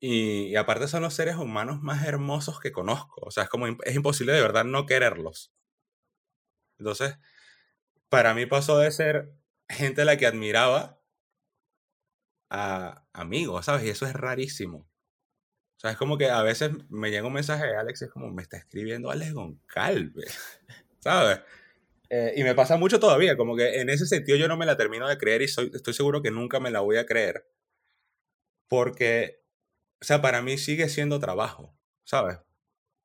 y, aparte son los seres humanos más hermosos que conozco. O sea, es como es imposible de verdad no quererlos. Entonces, para mí pasó de ser gente a la que admiraba a amigos, ¿sabes? Y eso es rarísimo. Sea, es como que a veces me llega un mensaje de Alex y es como, me está escribiendo Alex Goncalves, ¿sabes? Eh, y me pasa mucho todavía, como que en ese sentido yo no me la termino de creer y soy, estoy seguro que nunca me la voy a creer. Porque, o sea, para mí sigue siendo trabajo, ¿sabes?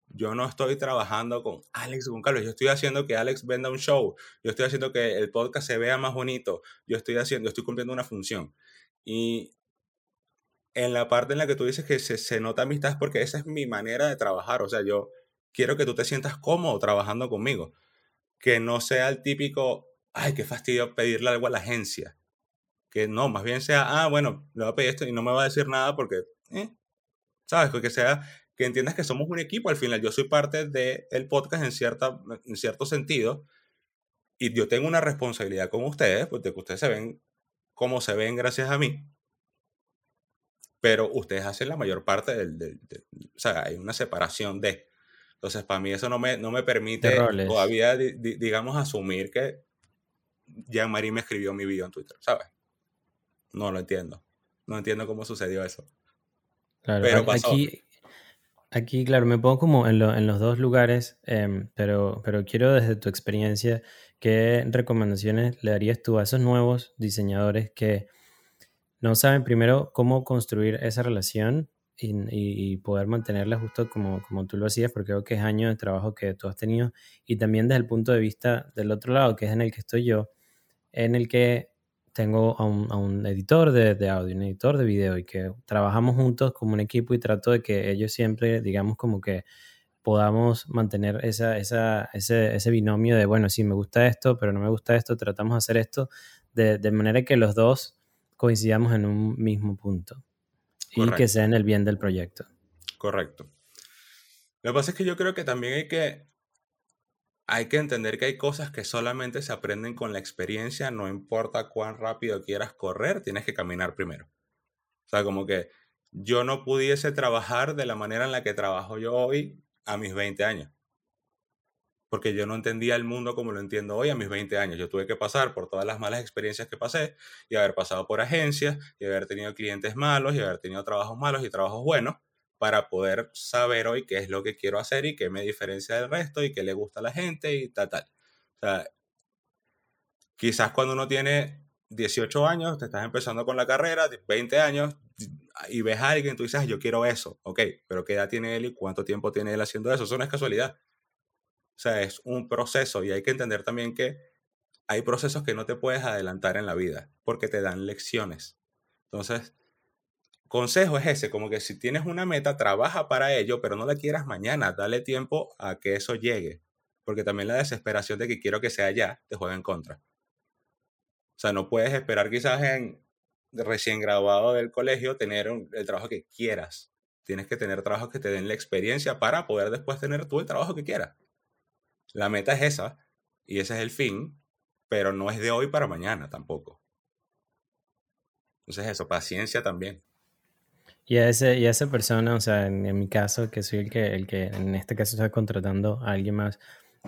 Yo no estoy trabajando con Alex Goncalves, yo estoy haciendo que Alex venda un show, yo estoy haciendo que el podcast se vea más bonito, yo estoy haciendo, estoy cumpliendo una función. Y en la parte en la que tú dices que se, se nota amistad es porque esa es mi manera de trabajar, o sea, yo quiero que tú te sientas cómodo trabajando conmigo que no sea el típico, ay, qué fastidio pedirle algo a la agencia. Que no, más bien sea, ah, bueno, le voy a pedir esto y no me va a decir nada porque, eh, ¿sabes? Que sea, que entiendas que somos un equipo al final. Yo soy parte del podcast en, cierta, en cierto sentido y yo tengo una responsabilidad con ustedes, porque ustedes se ven como se ven gracias a mí. Pero ustedes hacen la mayor parte del, del o sea, hay una separación de. Entonces, para mí eso no me, no me permite todavía, digamos, asumir que Jean-Marie me escribió mi video en Twitter, ¿sabes? No lo entiendo. No entiendo cómo sucedió eso. Claro, pero pasó. Aquí, aquí, claro, me pongo como en, en los dos lugares, em, pero, pero quiero desde tu experiencia, ¿qué recomendaciones le darías tú a esos nuevos diseñadores que no saben primero cómo construir esa relación y, poder mantenerla justo como, como tú lo hacías, porque creo que es años de trabajo que tú has tenido, y también desde el punto de vista del otro lado, que es en el que estoy yo, en el que tengo a un, a un editor de, de, audio, un editor de video, y que trabajamos juntos como un equipo y trato de que ellos siempre, digamos, como que podamos mantener esa, esa, ese, ese binomio de, bueno, sí, me gusta esto, pero no me gusta esto, tratamos de hacer esto, de, de manera que los dos coincidamos en un mismo punto y que sea en el bien del proyecto. Correcto. Lo que pasa es que yo creo que también hay que, hay que entender que hay cosas que solamente se aprenden con la experiencia, no importa cuán rápido quieras correr, tienes que caminar primero. O sea, como que yo no pudiese trabajar de la manera en la que trabajo yo hoy a mis 20 años porque yo no entendía el mundo como lo entiendo hoy a mis 20 años. Yo tuve que pasar por todas las malas experiencias que pasé y haber pasado por agencias y haber tenido clientes malos y haber tenido trabajos malos y trabajos buenos para poder saber hoy qué es lo que quiero hacer y qué me diferencia del resto y qué le gusta a la gente y tal, tal. O sea, quizás cuando uno tiene 18 años, te estás empezando con la carrera, 20 años, y ves a alguien, tú dices, yo quiero eso, ok, pero ¿qué edad tiene él y cuánto tiempo tiene él haciendo eso? Eso no es casualidad. O sea, es un proceso y hay que entender también que hay procesos que no te puedes adelantar en la vida porque te dan lecciones. Entonces, consejo es ese, como que si tienes una meta, trabaja para ello, pero no la quieras mañana, dale tiempo a que eso llegue, porque también la desesperación de que quiero que sea ya te juega en contra. O sea, no puedes esperar quizás en recién graduado del colegio tener el trabajo que quieras. Tienes que tener trabajos que te den la experiencia para poder después tener tú el trabajo que quieras. La meta es esa y ese es el fin, pero no es de hoy para mañana tampoco. Entonces eso, paciencia también. Y a, ese, y esa persona, o sea, en, mi caso, que soy el que, el que en este caso está contratando a alguien más,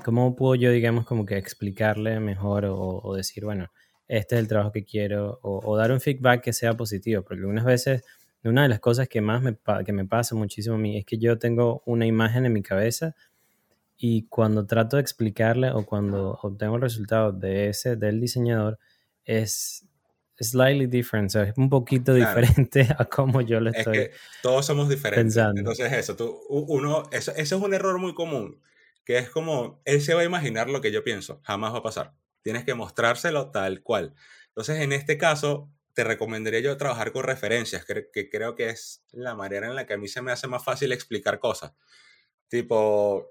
¿cómo puedo yo, digamos, como que explicarle mejor o, decir, bueno, este es el trabajo que quiero, o, dar un feedback que sea positivo? Porque algunas veces, una de las cosas que más me, que me pasa muchísimo a mí es que yo tengo una imagen en mi cabeza y cuando trato de explicarle o cuando obtengo el resultado de ese, del diseñador, es, slightly different, es un poquito diferente a cómo yo lo estoy. Es que todos somos diferentes. Entonces, eso, tú, uno, eso, eso es un error muy común, que es como, él se va a imaginar lo que yo pienso, jamás va a pasar. Tienes que mostrárselo tal cual. Entonces, en este caso, te recomendaría yo trabajar con referencias, que, que creo que es la manera en la que a mí se me hace más fácil explicar cosas. Tipo,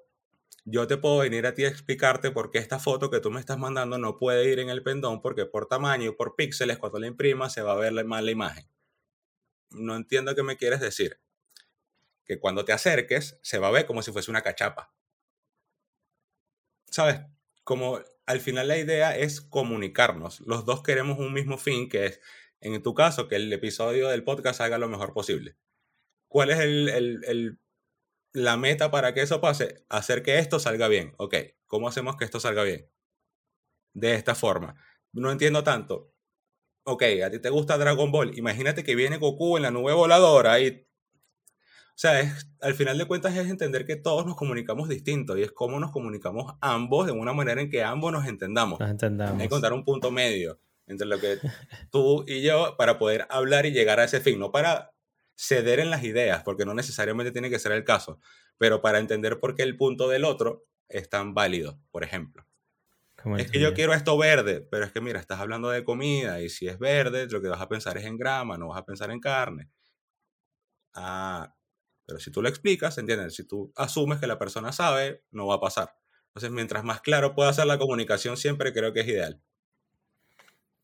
yo te puedo venir a ti a explicarte por qué esta foto que tú me estás mandando no puede ir en el pendón porque por tamaño y por píxeles cuando la imprima se va a ver mal la imagen. No entiendo qué me quieres decir. Que cuando te acerques se va a ver como si fuese una cachapa. ¿Sabes? Como al final la idea es comunicarnos. Los dos queremos un mismo fin que es, en tu caso, que el episodio del podcast haga lo mejor posible. ¿Cuál es el, el la meta para que eso pase, hacer que esto salga bien. Ok, ¿cómo hacemos que esto salga bien? De esta forma. No entiendo tanto. Ok, a ti te gusta Dragon Ball. Imagínate que viene Goku en la nube voladora y... O sea, es, al final de cuentas es entender que todos nos comunicamos distinto y es cómo nos comunicamos ambos de una manera en que ambos nos entendamos. Nos entendamos. Hay que encontrar un punto medio entre lo que tú y yo para poder hablar y llegar a ese fin, no para ceder en las ideas, porque no necesariamente tiene que ser el caso, pero para entender por qué el punto del otro es tan válido, por ejemplo. Es que yo quiero esto verde, pero es que mira, estás hablando de comida y si es verde, lo que vas a pensar es en grama, no vas a pensar en carne. Ah, pero si tú lo explicas, ¿entiendes? Si tú asumes que la persona sabe, no va a pasar. Entonces, mientras más claro pueda ser la comunicación, siempre creo que es ideal.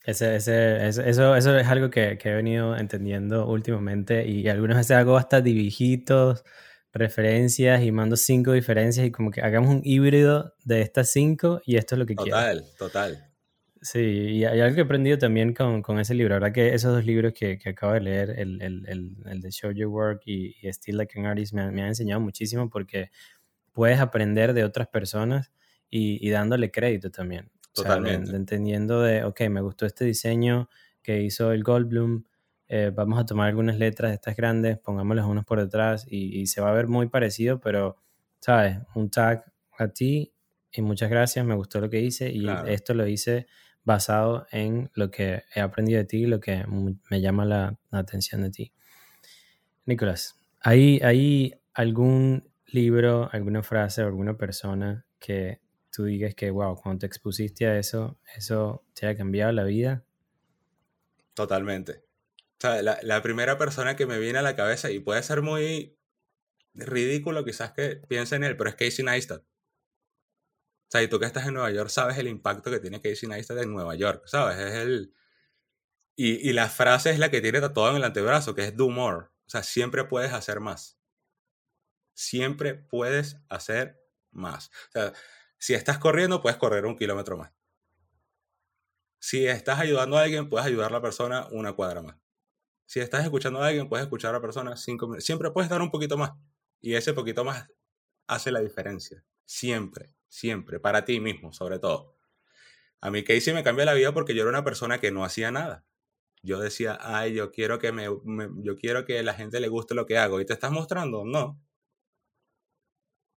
Ese, ese, eso, eso es algo que, que, he venido entendiendo últimamente y algunas veces hago hasta dibujitos, referencias y mando cinco diferencias y como que hagamos un híbrido de estas cinco y esto es lo que quiero. Total, total. Sí, y hay algo que he aprendido también con, con ese libro. La verdad que esos dos libros que, que acabo de leer, el, el, el, el, de Show Your Work y, y Still Like an Artist, me, me han enseñado muchísimo porque puedes aprender de otras personas y, y dándole crédito también. Totalmente. entendiendo de, ok, me gustó este diseño que hizo el Goldblum, eh, vamos a tomar algunas letras de estas grandes, pongámoslas unos por detrás y, se va a ver muy parecido, pero, ¿sabes? Un tag a ti y muchas gracias, me gustó lo que hice y esto lo hice basado en lo que he aprendido de ti y lo que me llama la, atención de ti. Nicolás, ¿hay, ¿hay algún libro, alguna frase o alguna persona que tú digas que, wow, cuando te expusiste a eso, eso te ha cambiado la vida? Totalmente. O sea, la, primera persona que me viene a la cabeza, y puede ser muy ridículo quizás que piense en él, pero es Casey Neistat. O sea, y tú que estás en Nueva York sabes el impacto que tiene Casey Neistat en Nueva York, ¿sabes? Es el... Y, y la frase es la que tiene tatuado en el antebrazo, que es do more. O sea, siempre puedes hacer más. Siempre puedes hacer más. O sea, si estás corriendo, puedes correr un kilómetro más. Si estás ayudando a alguien, puedes ayudar a la persona una cuadra más. Si estás escuchando a alguien, puedes escuchar a la persona cinco minutos. Siempre puedes dar un poquito más. Y ese poquito más hace la diferencia. Siempre, siempre. Para ti mismo, sobre todo. A mí Casey me cambió la vida porque yo era una persona que no hacía nada. Yo decía, ay, yo quiero que me, yo quiero que la gente le guste lo que hago. ¿Y te estás mostrando? No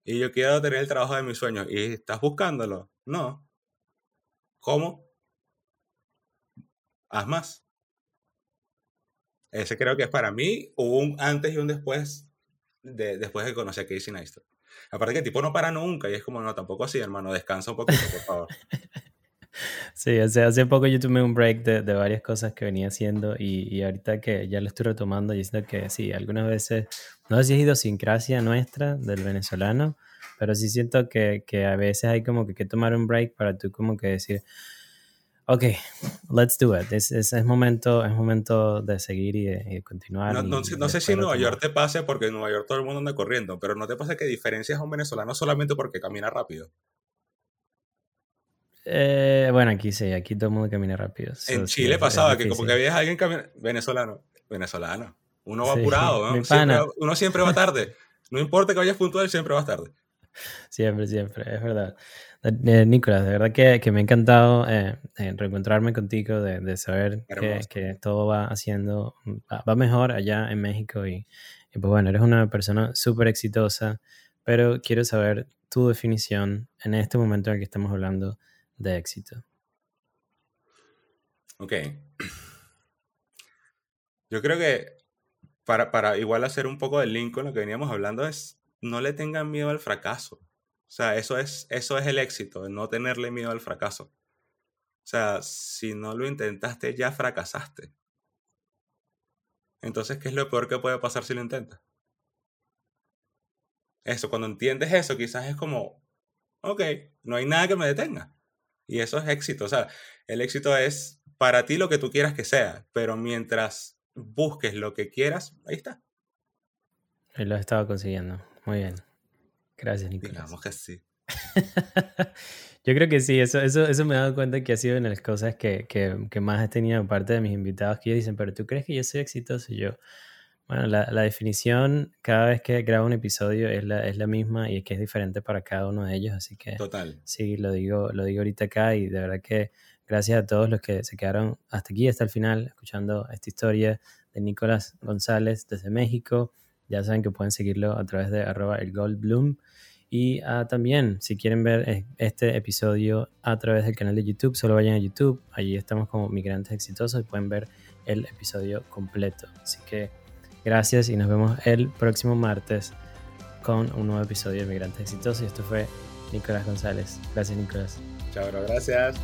y yo quiero tener el trabajo de mis sueños y estás buscándolo. No. ¿Cómo? Haz más. Ese creo que es para mí un antes y un después de, después de conocer a Casey Neistat. Aparte que el tipo no para nunca y es como, no, tampoco así, hermano, descansa un poquito, por favor. Sí, hace, hace poco yo tomé un break de, de varias cosas que venía haciendo y, y, ahorita que ya lo estoy retomando, y siento que sí, algunas veces, no sé si es idiosincrasia nuestra del venezolano, pero sí siento que, que a veces hay como que, que tomar un break para tú como que decir, ok, let's do it. Es, es, es momento, es momento de seguir y de, continuar. No, no, no sé si en Nueva York te pase, porque en Nueva York todo el mundo anda corriendo, pero no te pasa que diferencias a un venezolano solamente porque camina rápido. Eh, bueno, aquí sí, aquí todo el mundo camina rápido. en Chile pasaba que como que había alguien venezolano, venezolano. Uno va apurado, ¿no? Siempre, uno siempre va tarde. No importa que vayas puntual, siempre vas tarde. Siempre, siempre, es verdad. Eh, Nicolás, de verdad que, que me ha encantado eh, eh, reencontrarme contigo, de, de saber que, que, todo va haciendo, va, mejor allá en México y, y pues bueno, eres una persona súper exitosa, pero quiero saber tu definición en este momento en el que estamos hablando de éxito? Ok. Yo creo que para, para igual hacer un poco de link con lo que veníamos hablando es no le tengan miedo al fracaso. O sea, eso es, eso es el éxito, no tenerle miedo al fracaso. O sea, si no lo intentaste, ya fracasaste. Entonces, ¿qué es lo peor que puede pasar si lo intentas? Eso, cuando entiendes eso, quizás es como, ok, no hay nada que me detenga. Y eso es éxito. O sea, el éxito es para ti lo que tú quieras que sea, pero mientras busques lo que quieras, ahí está. Y lo he estado consiguiendo. Muy bien. Gracias, Nicolás. Digamos que sí. Yo creo que sí, eso, eso, eso me he dado cuenta que ha sido una de las cosas que, que, que más he tenido parte de mis invitados que ellos dicen, pero ¿tú crees que yo soy exitoso? Y yo, bueno, la, la, definición cada vez que grabo un episodio es la, es la misma y es que es diferente para cada uno de ellos, así que Total. sí, lo digo, lo digo ahorita acá y de verdad que gracias a todos los que se quedaron hasta aquí, hasta el final, escuchando esta historia de Nicolás González desde México. Ya saben que pueden seguirlo a través de arroba el Goldblum. Y uh, también, si quieren ver eh, este episodio a través del canal de YouTube, solo vayan a YouTube. Allí estamos como Migrantes Exitosos y pueden ver el episodio completo. Así que gracias y nos vemos el próximo martes con un nuevo episodio de Migrantes Exitosos. Y esto fue Nicolás González. Gracias, Nicolás. Chao. Gracias.